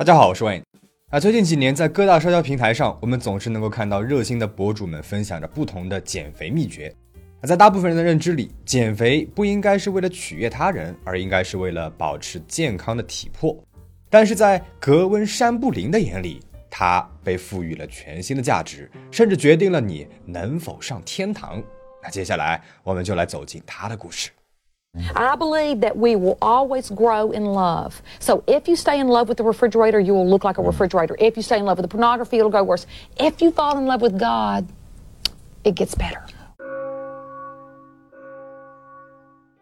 大家好，我是 Wayne。啊，最近几年在各大社交平台上，我们总是能够看到热心的博主们分享着不同的减肥秘诀。啊，在大部分人的认知里，减肥不应该是为了取悦他人，而应该是为了保持健康的体魄。但是在格温·山布林的眼里，它被赋予了全新的价值，甚至决定了你能否上天堂。那接下来，我们就来走进他的故事。I believe that we will always grow in love. So if you stay in love with the refrigerator, you will look like a refrigerator. If you stay in love with the pornography, it'll go worse. If you fall in love with God, it gets better.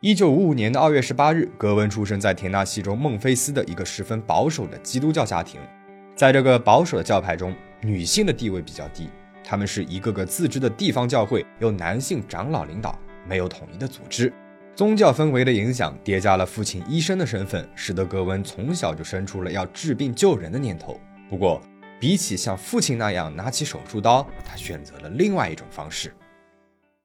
一九五五年的二月十八日，格温出生在田纳西州孟菲斯的一个十分保守的基督教家庭。在这个保守的教派中，女性的地位比较低，他们是一个个自治的地方教会，由男性长老领导，没有统一的组织。宗教氛围的影响叠加了父亲医生的身份，使得格温从小就生出了要治病救人的念头。不过，比起像父亲那样拿起手术刀，他选择了另外一种方式。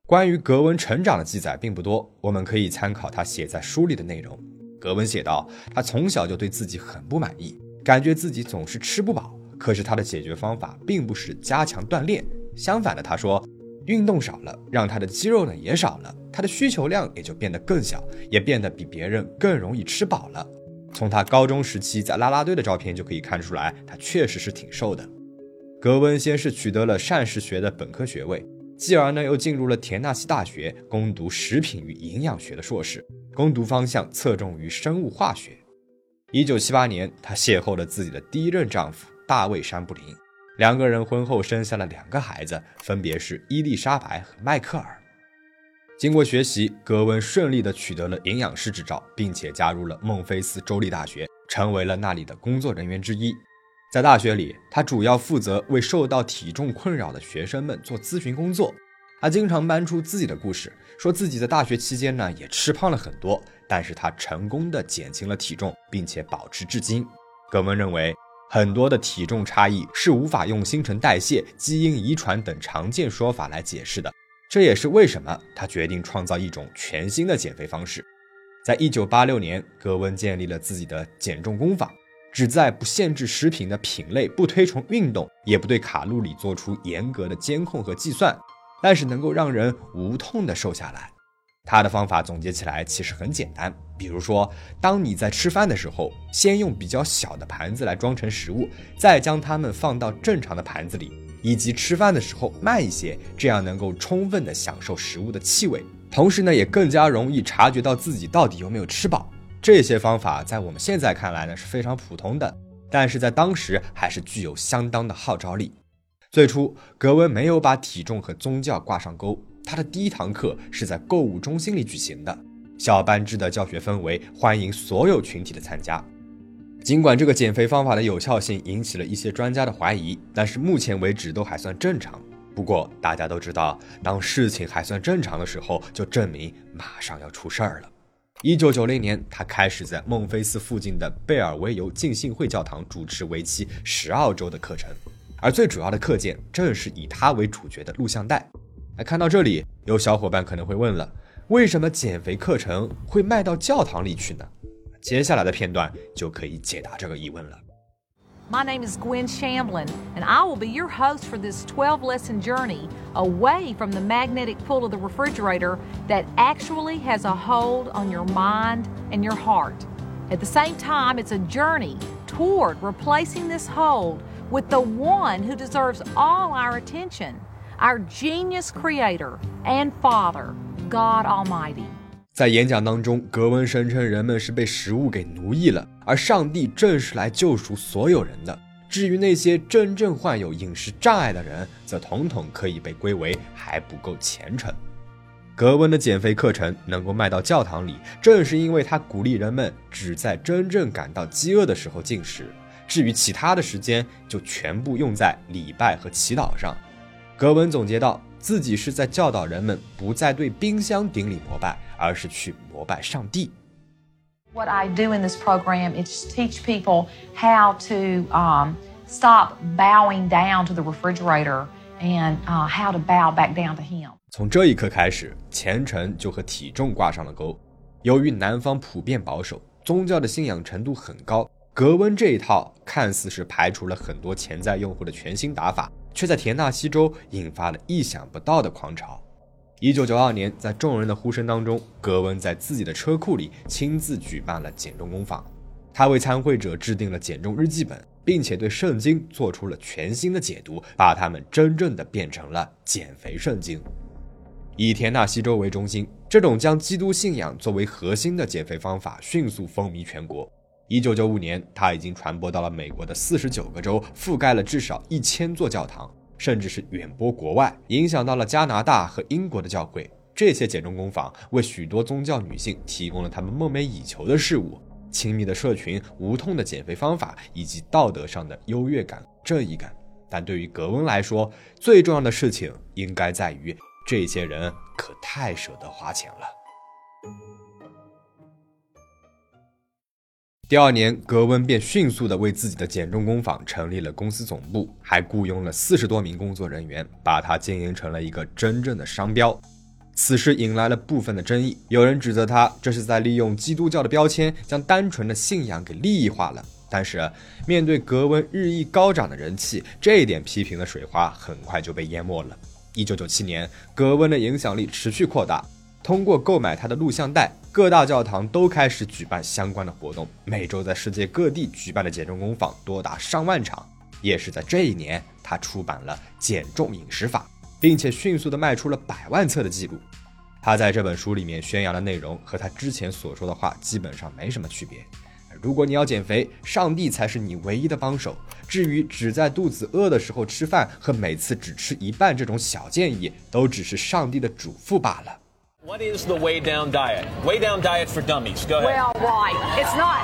关于格温成长的记载并不多，我们可以参考他写在书里的内容。格温写道，他从小就对自己很不满意，感觉自己总是吃不饱。可是他的解决方法并不是加强锻炼，相反的，他说。运动少了，让他的肌肉呢也少了，他的需求量也就变得更小，也变得比别人更容易吃饱了。从他高中时期在啦啦队的照片就可以看出来，他确实是挺瘦的。格温先是取得了膳食学的本科学位，继而呢又进入了田纳西大学攻读食品与营养学的硕士，攻读方向侧重于生物化学。一九七八年，她邂逅了自己的第一任丈夫大卫山布林。两个人婚后生下了两个孩子，分别是伊丽莎白和迈克尔。经过学习，格温顺利地取得了营养师执照，并且加入了孟菲斯州立大学，成为了那里的工作人员之一。在大学里，他主要负责为受到体重困扰的学生们做咨询工作。他经常搬出自己的故事，说自己在大学期间呢也吃胖了很多，但是他成功的减轻了体重，并且保持至今。格温认为。很多的体重差异是无法用新陈代谢、基因遗传等常见说法来解释的，这也是为什么他决定创造一种全新的减肥方式。在一九八六年，格温建立了自己的减重功法，旨在不限制食品的品类、不推崇运动、也不对卡路里做出严格的监控和计算，但是能够让人无痛的瘦下来。他的方法总结起来其实很简单，比如说，当你在吃饭的时候，先用比较小的盘子来装成食物，再将它们放到正常的盘子里，以及吃饭的时候慢一些，这样能够充分的享受食物的气味，同时呢，也更加容易察觉到自己到底有没有吃饱。这些方法在我们现在看来呢是非常普通的，但是在当时还是具有相当的号召力。最初，格温没有把体重和宗教挂上钩。他的第一堂课是在购物中心里举行的，小班制的教学氛围欢迎所有群体的参加。尽管这个减肥方法的有效性引起了一些专家的怀疑，但是目前为止都还算正常。不过大家都知道，当事情还算正常的时候，就证明马上要出事儿了。一九九零年，他开始在孟菲斯附近的贝尔维尤浸信会教堂主持为期十二周的课程，而最主要的课件正是以他为主角的录像带。那看到这里，有小伙伴可能会问了：为什么减肥课程会卖到教堂里去呢？接下来的片段就可以解答这个疑问了。My name is Gwen Shamblin, and I will be your host for this 12 lesson journey away from the magnetic pull of the refrigerator that actually has a hold on your mind and your heart. At the same time, it's a journey toward replacing this hold with the one who deserves all our attention Our genius creator and father, God Almighty。在演讲当中，格温声称人们是被食物给奴役了，而上帝正是来救赎所有人的。至于那些真正患有饮食障碍的人，则统统可以被归为还不够虔诚。格温的减肥课程能够卖到教堂里，正是因为他鼓励人们只在真正感到饥饿的时候进食，至于其他的时间就全部用在礼拜和祈祷上。格文总结道，自己是在教导人们不再对冰箱顶礼膜拜，而是去膜拜上帝。What I do in this program is teach people how to um, stop bowing down to the refrigerator and uh, how to bow back down to Him. 从这一刻开始，虔诚就和体重挂上了钩。由于南方普遍保守，宗教的信仰程度很高，格温这一套看似是排除了很多潜在用户的全新打法，却在田纳西州引发了意想不到的狂潮。一九九二年，在众人的呼声当中，格温在自己的车库里亲自举办了减重工坊。他为参会者制定了减重日记本，并且对圣经做出了全新的解读，把它们真正的变成了减肥圣经。以田纳西州为中心，这种将基督信仰作为核心的减肥方法迅速风靡全国。一九九五年，它已经传播到了美国的四十九个州，覆盖了至少一千座教堂。甚至是远播国外，影响到了加拿大和英国的教会。这些减重工坊为许多宗教女性提供了她们梦寐以求的事物：亲密的社群、无痛的减肥方法以及道德上的优越感、正义感。但对于格温来说，最重要的事情应该在于这些人可太舍得花钱了。第二年，格温便迅速地为自己的减重工坊成立了公司总部，还雇佣了四十多名工作人员，把它经营成了一个真正的商标。此事引来了部分的争议，有人指责他这是在利用基督教的标签，将单纯的信仰给利益化了。但是，面对格温日益高涨的人气，这一点批评的水花很快就被淹没了。一九九七年，格温的影响力持续扩大。通过购买他的录像带，各大教堂都开始举办相关的活动。每周在世界各地举办的减重工坊多达上万场。也是在这一年，他出版了《减重饮食法》，并且迅速的卖出了百万册的记录。他在这本书里面宣扬的内容和他之前所说的话基本上没什么区别。如果你要减肥，上帝才是你唯一的帮手。至于只在肚子饿的时候吃饭和每次只吃一半这种小建议，都只是上帝的嘱咐罢了。What is the way down diet? Way down diet for dummies. Go ahead. Well, right. It's not.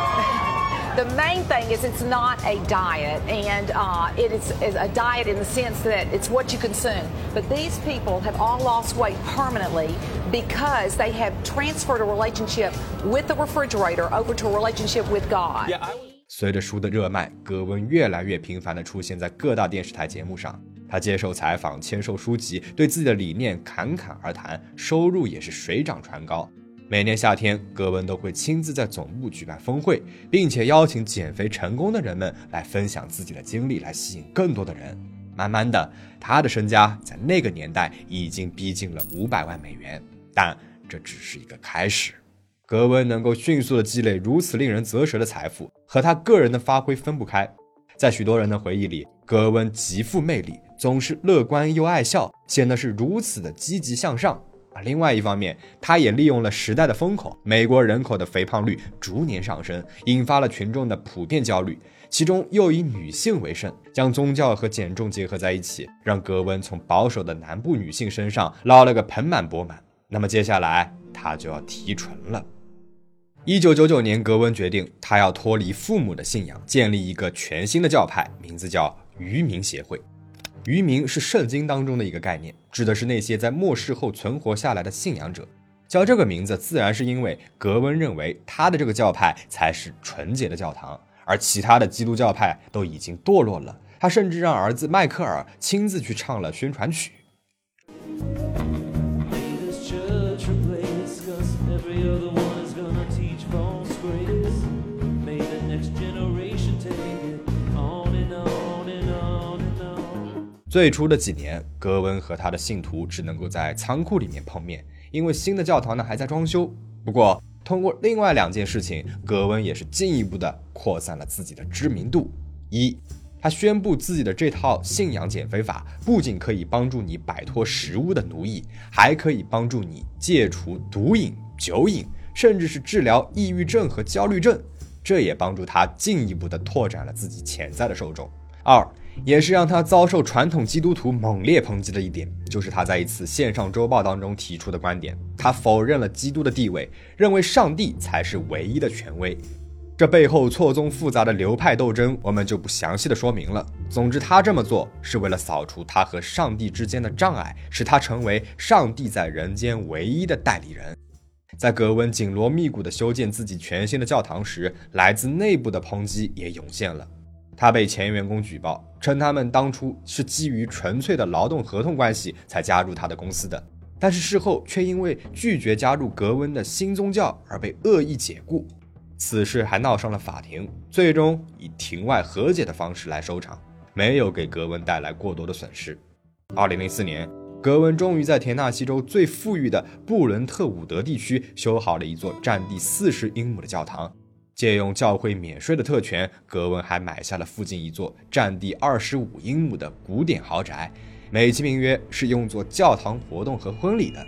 The main thing is it's not a diet, and uh, it is, is, a diet in the sense that it's what you consume. But these people have all lost weight permanently because they have transferred a relationship with the refrigerator over to a relationship with God. Yeah, I 随着书的热卖，格温越来越频繁地出现在各大电视台节目上。 他接受采访、签售书籍，对自己的理念侃侃而谈，收入也是水涨船高。每年夏天，格温都会亲自在总部举办峰会，并且邀请减肥成功的人们来分享自己的经历，来吸引更多的人。慢慢的，他的身家在那个年代已经逼近了五百万美元，但这只是一个开始。格温能够迅速的积累如此令人啧舌的财富，和他个人的发挥分不开。在许多人的回忆里，格温极富魅力。总是乐观又爱笑，显得是如此的积极向上。而另外一方面，他也利用了时代的风口，美国人口的肥胖率逐年上升，引发了群众的普遍焦虑，其中又以女性为甚，将宗教和减重结合在一起，让格温从保守的南部女性身上捞了个盆满钵满。那么接下来他就要提纯了。一九九九年，格温决定他要脱离父母的信仰，建立一个全新的教派，名字叫渔民协会。渔民是圣经当中的一个概念，指的是那些在末世后存活下来的信仰者。叫这个名字，自然是因为格温认为他的这个教派才是纯洁的教堂，而其他的基督教派都已经堕落了。他甚至让儿子迈克尔亲自去唱了宣传曲。最初的几年，格温和他的信徒只能够在仓库里面碰面，因为新的教堂呢还在装修。不过，通过另外两件事情，格温也是进一步的扩散了自己的知名度。一，他宣布自己的这套信仰减肥法不仅可以帮助你摆脱食物的奴役，还可以帮助你戒除毒瘾、酒瘾，甚至是治疗抑郁症和焦虑症。这也帮助他进一步的拓展了自己潜在的受众。二。也是让他遭受传统基督徒猛烈抨击的一点，就是他在一次线上周报当中提出的观点，他否认了基督的地位，认为上帝才是唯一的权威。这背后错综复杂的流派斗争，我们就不详细的说明了。总之，他这么做是为了扫除他和上帝之间的障碍，使他成为上帝在人间唯一的代理人。在格温紧锣密鼓地修建自己全新的教堂时，来自内部的抨击也涌现了。他被前员工举报，称他们当初是基于纯粹的劳动合同关系才加入他的公司的，但是事后却因为拒绝加入格温的新宗教而被恶意解雇。此事还闹上了法庭，最终以庭外和解的方式来收场，没有给格温带来过多的损失。二零零四年，格温终于在田纳西州最富裕的布伦特伍德地区修好了一座占地四十英亩的教堂。借用教会免税的特权，格温还买下了附近一座占地二十五英亩的古典豪宅，美其名曰是用作教堂活动和婚礼的。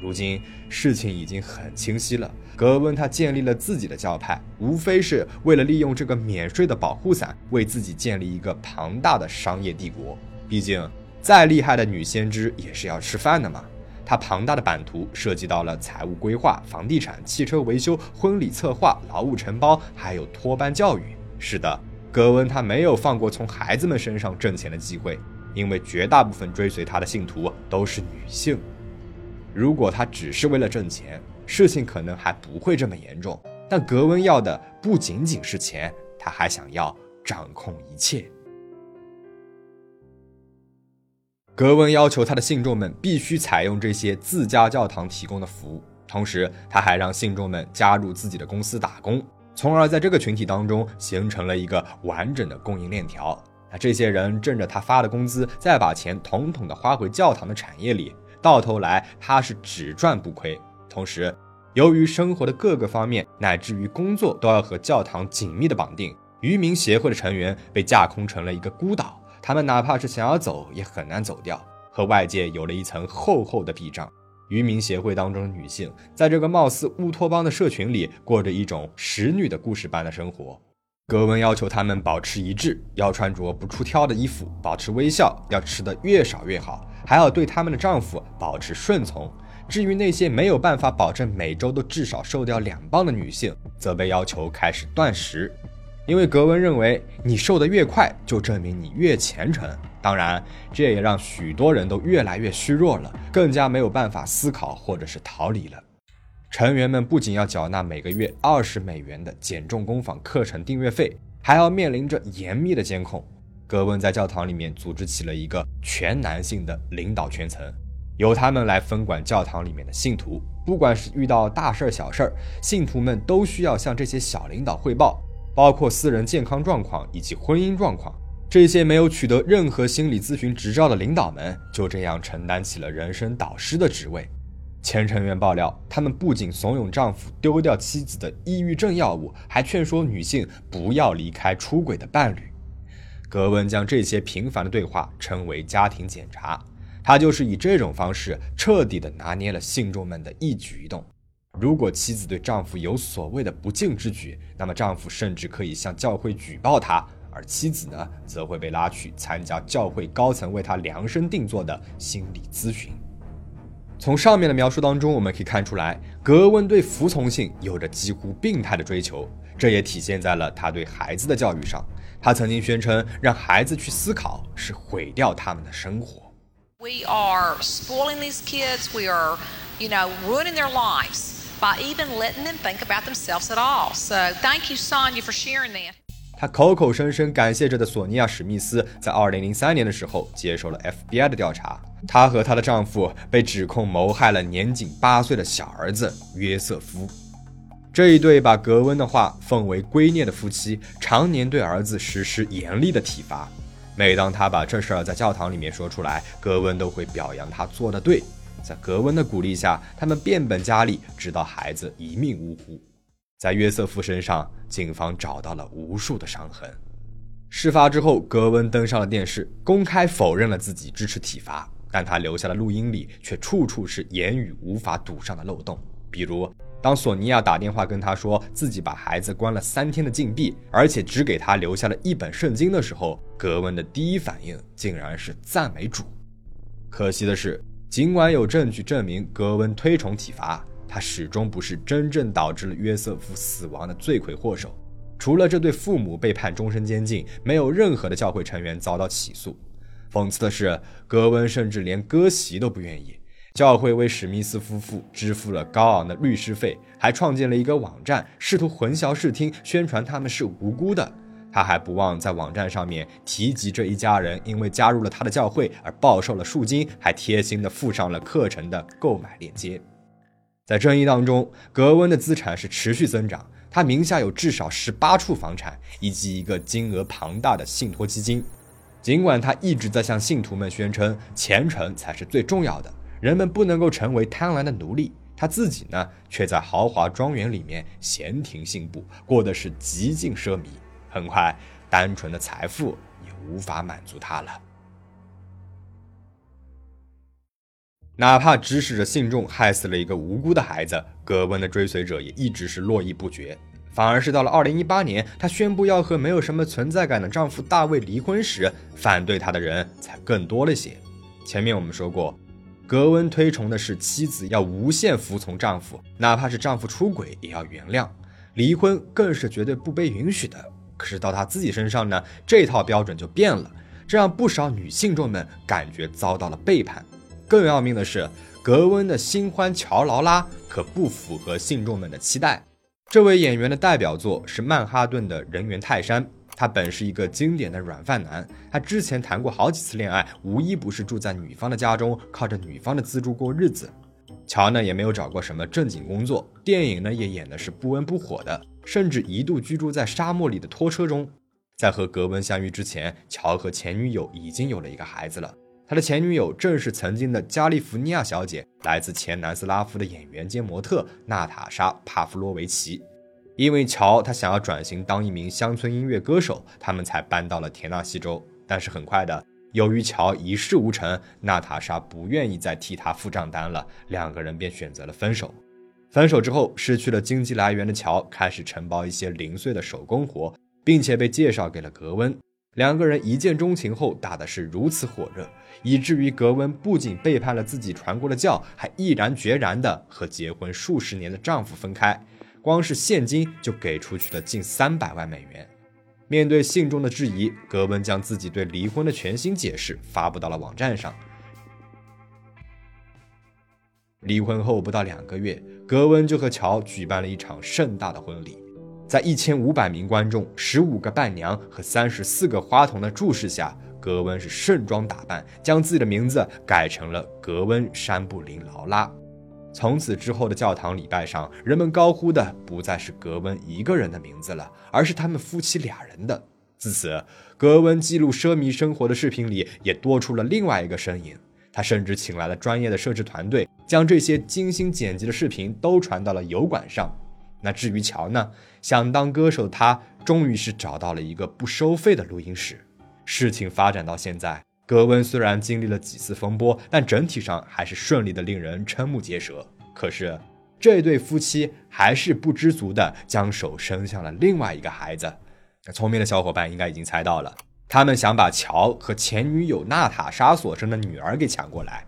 如今事情已经很清晰了，格温他建立了自己的教派，无非是为了利用这个免税的保护伞，为自己建立一个庞大的商业帝国。毕竟，再厉害的女先知也是要吃饭的嘛。他庞大的版图涉及到了财务规划、房地产、汽车维修、婚礼策划、劳务承包，还有托班教育。是的，格温他没有放过从孩子们身上挣钱的机会，因为绝大部分追随他的信徒都是女性。如果他只是为了挣钱，事情可能还不会这么严重。但格温要的不仅仅是钱，他还想要掌控一切。格温要求他的信众们必须采用这些自家教堂提供的服务，同时他还让信众们加入自己的公司打工，从而在这个群体当中形成了一个完整的供应链条。那这些人挣着他发的工资，再把钱统统的花回教堂的产业里，到头来他是只赚不亏。同时，由于生活的各个方面乃至于工作都要和教堂紧密的绑定，渔民协会的成员被架空成了一个孤岛。他们哪怕是想要走，也很难走掉，和外界有了一层厚厚的壁障。渔民协会当中的女性，在这个貌似乌托邦的社群里，过着一种使女的故事般的生活。格温要求她们保持一致，要穿着不出挑的衣服，保持微笑，要吃得越少越好，还要对他们的丈夫保持顺从。至于那些没有办法保证每周都至少瘦掉两磅的女性，则被要求开始断食。因为格温认为，你瘦得越快，就证明你越虔诚。当然，这也让许多人都越来越虚弱了，更加没有办法思考或者是逃离了。成员们不仅要缴纳每个月二十美元的减重工坊课程订阅费，还要面临着严密的监控。格温在教堂里面组织起了一个全男性的领导圈层，由他们来分管教堂里面的信徒。不管是遇到大事儿、小事儿，信徒们都需要向这些小领导汇报。包括私人健康状况以及婚姻状况，这些没有取得任何心理咨询执照的领导们就这样承担起了人生导师的职位。前成员爆料，他们不仅怂恿丈夫丢掉妻子的抑郁症药物，还劝说女性不要离开出轨的伴侣。格温将这些频繁的对话称为家庭检查，他就是以这种方式彻底的拿捏了信众们的一举一动。如果妻子对丈夫有所谓的不敬之举，那么丈夫甚至可以向教会举报他，而妻子呢，则会被拉去参加教会高层为他量身定做的心理咨询。从上面的描述当中，我们可以看出来，格温对服从性有着几乎病态的追求，这也体现在了他对孩子的教育上。他曾经宣称，让孩子去思考是毁掉他们的生活。We are spoiling these kids. We are, you know, ruining their lives. By even letting them think about themselves at all. So thank you, Sonia, for sharing that. 他口口声声感谢着的索尼娅·史密斯，在2003年的时候接受了 FBI 的调查。她和她的丈夫被指控谋害了年仅八岁的小儿子约瑟夫。这一对把格温的话奉为圭臬的夫妻，常年对儿子实施严厉的体罚。每当他把这事儿在教堂里面说出来，格温都会表扬他做的对。在格温的鼓励下，他们变本加厉，直到孩子一命呜呼。在约瑟夫身上，警方找到了无数的伤痕。事发之后，格温登上了电视，公开否认了自己支持体罚，但他留下的录音里却处处是言语无法堵上的漏洞。比如，当索尼娅打电话跟他说自己把孩子关了三天的禁闭，而且只给他留下了一本圣经的时候，格温的第一反应竟然是赞美主。可惜的是。尽管有证据证明格温推崇体罚，他始终不是真正导致了约瑟夫死亡的罪魁祸首。除了这对父母被判终身监禁，没有任何的教会成员遭到起诉。讽刺的是，格温甚至连割席都不愿意。教会为史密斯夫妇支付了高昂的律师费，还创建了一个网站，试图混淆视听，宣传他们是无辜的。他还不忘在网站上面提及这一家人因为加入了他的教会而暴受了赎金，还贴心的附上了课程的购买链接。在争议当中，格温的资产是持续增长，他名下有至少十八处房产以及一个金额庞大的信托基金。尽管他一直在向信徒们宣称虔诚才是最重要的，人们不能够成为贪婪的奴隶，他自己呢，却在豪华庄园里面闲庭信步，过的是极尽奢靡。很快，单纯的财富也无法满足他了。哪怕指使着信众害死了一个无辜的孩子，格温的追随者也一直是络绎不绝。反而是到了二零一八年，她宣布要和没有什么存在感的丈夫大卫离婚时，反对她的人才更多了些。前面我们说过，格温推崇的是妻子要无限服从丈夫，哪怕是丈夫出轨也要原谅，离婚更是绝对不被允许的。可是到她自己身上呢，这套标准就变了，这让不少女性众们感觉遭到了背叛。更要命的是，格温的新欢乔劳拉可不符合信众们的期待。这位演员的代表作是《曼哈顿的人猿泰山》，他本是一个经典的软饭男，他之前谈过好几次恋爱，无一不是住在女方的家中，靠着女方的资助过日子。乔呢也没有找过什么正经工作，电影呢也演的是不温不火的，甚至一度居住在沙漠里的拖车中。在和格温相遇之前，乔和前女友已经有了一个孩子了。他的前女友正是曾经的加利福尼亚小姐，来自前南斯拉夫的演员兼模特娜塔莎·帕夫洛维奇。因为乔他想要转型当一名乡村音乐歌手，他们才搬到了田纳西州。但是很快的，由于乔一事无成，娜塔莎不愿意再替他付账单了，两个人便选择了分手。分手之后，失去了经济来源的乔开始承包一些零碎的手工活，并且被介绍给了格温。两个人一见钟情后打的是如此火热，以至于格温不仅背叛了自己传过的教，还毅然决然地和结婚数十年的丈夫分开，光是现金就给出去了近三百万美元。面对信中的质疑，格温将自己对离婚的全新解释发布到了网站上。离婚后不到两个月，格温就和乔举办了一场盛大的婚礼。在一千五百名观众、十五个伴娘和三十四个花童的注视下，格温是盛装打扮，将自己的名字改成了格温·山布林劳拉。从此之后的教堂礼拜上，人们高呼的不再是格温一个人的名字了，而是他们夫妻俩人的。自此，格温记录奢靡生活的视频里也多出了另外一个身影。他甚至请来了专业的摄制团队，将这些精心剪辑的视频都传到了油管上。那至于乔呢？想当歌手的他，终于是找到了一个不收费的录音室。事情发展到现在，格温虽然经历了几次风波，但整体上还是顺利的，令人瞠目结舌。可是，这对夫妻还是不知足的，将手伸向了另外一个孩子。那聪明的小伙伴应该已经猜到了，他们想把乔和前女友娜塔莎所生的女儿给抢过来。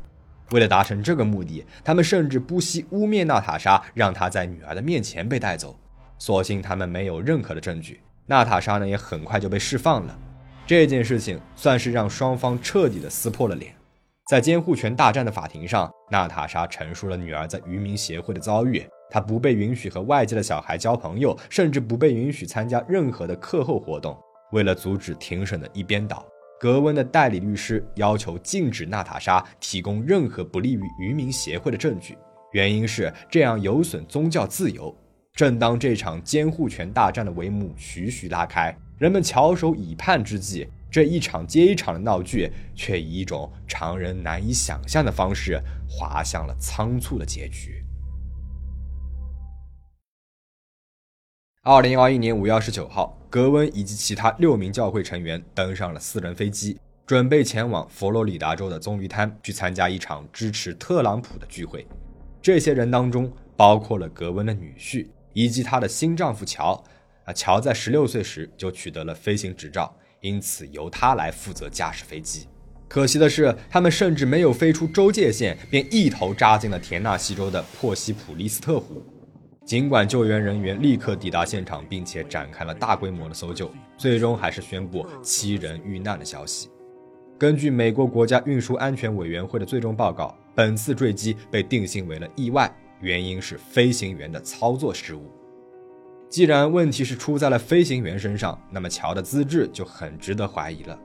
为了达成这个目的，他们甚至不惜污蔑娜塔莎，让她在女儿的面前被带走。所幸他们没有任何的证据，娜塔莎呢也很快就被释放了。这件事情算是让双方彻底的撕破了脸。在监护权大战的法庭上，娜塔莎陈述了女儿在渔民协会的遭遇：她不被允许和外界的小孩交朋友，甚至不被允许参加任何的课后活动。为了阻止庭审的一边倒。格温的代理律师要求禁止娜塔莎提供任何不利于渔民协会的证据，原因是这样有损宗教自由。正当这场监护权大战的帷幕徐徐拉开，人们翘首以盼之际，这一场接一场的闹剧却以一种常人难以想象的方式滑向了仓促的结局。二零二一年五月二十九号。格温以及其他六名教会成员登上了私人飞机，准备前往佛罗里达州的棕榈滩去参加一场支持特朗普的聚会。这些人当中包括了格温的女婿以及她的新丈夫乔。啊，乔在十六岁时就取得了飞行执照，因此由他来负责驾驶飞机。可惜的是，他们甚至没有飞出州界线，便一头扎进了田纳西州的珀西普利斯特湖。尽管救援人员立刻抵达现场，并且展开了大规模的搜救，最终还是宣布七人遇难的消息。根据美国国家运输安全委员会的最终报告，本次坠机被定性为了意外，原因是飞行员的操作失误。既然问题是出在了飞行员身上，那么乔的资质就很值得怀疑了。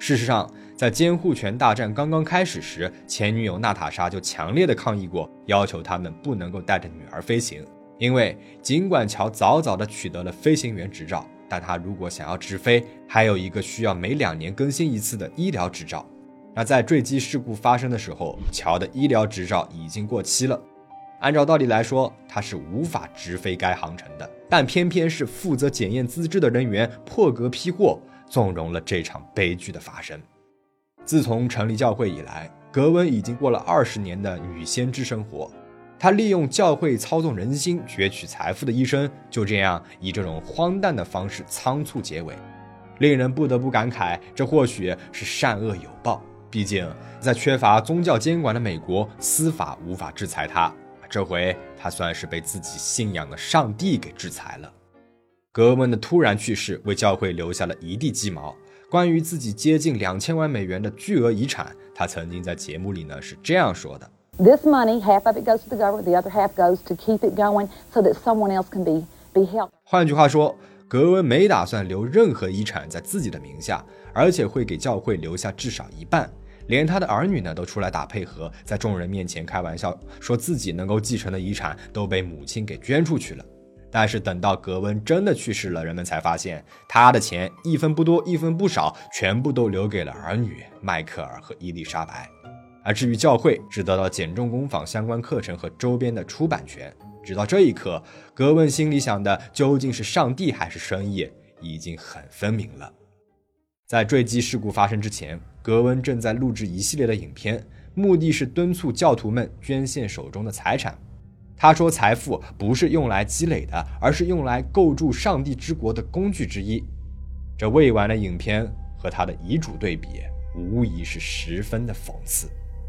事实上，在监护权大战刚刚开始时，前女友娜塔莎就强烈的抗议过，要求他们不能够带着女儿飞行。因为尽管乔早早的取得了飞行员执照，但他如果想要直飞，还有一个需要每两年更新一次的医疗执照。那在坠机事故发生的时候，乔的医疗执照已经过期了。按照道理来说，他是无法直飞该航程的。但偏偏是负责检验资质的人员破格批货，纵容了这场悲剧的发生。自从成立教会以来，格温已经过了二十年的女先知生活。他利用教会操纵人心、攫取财富的一生，就这样以这种荒诞的方式仓促结尾，令人不得不感慨：这或许是善恶有报。毕竟，在缺乏宗教监管的美国，司法无法制裁他。这回他算是被自己信仰的上帝给制裁了。格温的突然去世为教会留下了一地鸡毛。关于自己接近两千万美元的巨额遗产，他曾经在节目里呢是这样说的：“This money, half of it goes to the government, the other half goes to keep it going, so that someone else can be be helped。”换句话说，格温没打算留任何遗产在自己的名下，而且会给教会留下至少一半。连他的儿女呢都出来打配合，在众人面前开玩笑，说自己能够继承的遗产都被母亲给捐出去了。但是等到格温真的去世了，人们才发现他的钱一分不多，一分不少，全部都留给了儿女迈克尔和伊丽莎白。而至于教会，只得到减重工坊相关课程和周边的出版权。直到这一刻，格温心里想的究竟是上帝还是生意，已经很分明了。在坠机事故发生之前。格温正在录制一系列的影片，目的是敦促教徒们捐献手中的财产。他说：“财富不是用来积累的，而是用来构筑上帝之国的工具之一。”这未完的影片和他的遗嘱对比，无疑是十分的讽刺。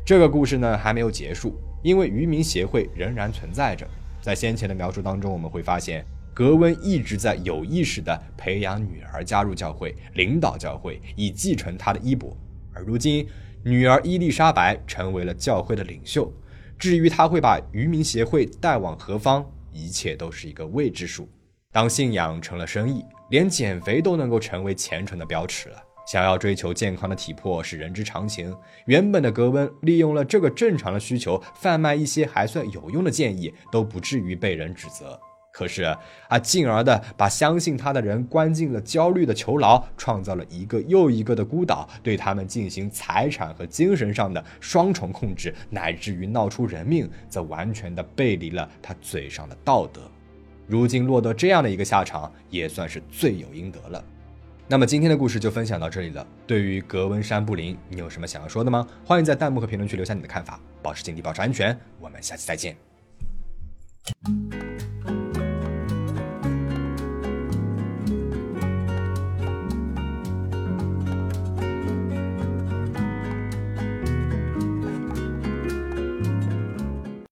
这个故事呢还没有结束，因为渔民协会仍然存在着。在先前的描述当中，我们会发现格温一直在有意识地培养女儿加入教会，领导教会，以继承他的衣钵。而如今，女儿伊丽莎白成为了教会的领袖。至于他会把渔民协会带往何方，一切都是一个未知数。当信仰成了生意，连减肥都能够成为虔诚的标尺了。想要追求健康的体魄是人之常情。原本的格温利用了这个正常的需求，贩卖一些还算有用的建议，都不至于被人指责。可是啊，进而的把相信他的人关进了焦虑的囚牢，创造了一个又一个的孤岛，对他们进行财产和精神上的双重控制，乃至于闹出人命，则完全的背离了他嘴上的道德。如今落得这样的一个下场，也算是罪有应得了。那么今天的故事就分享到这里了。对于格温山布林，你有什么想要说的吗？欢迎在弹幕和评论区留下你的看法。保持警惕，保持安全。我们下期再见。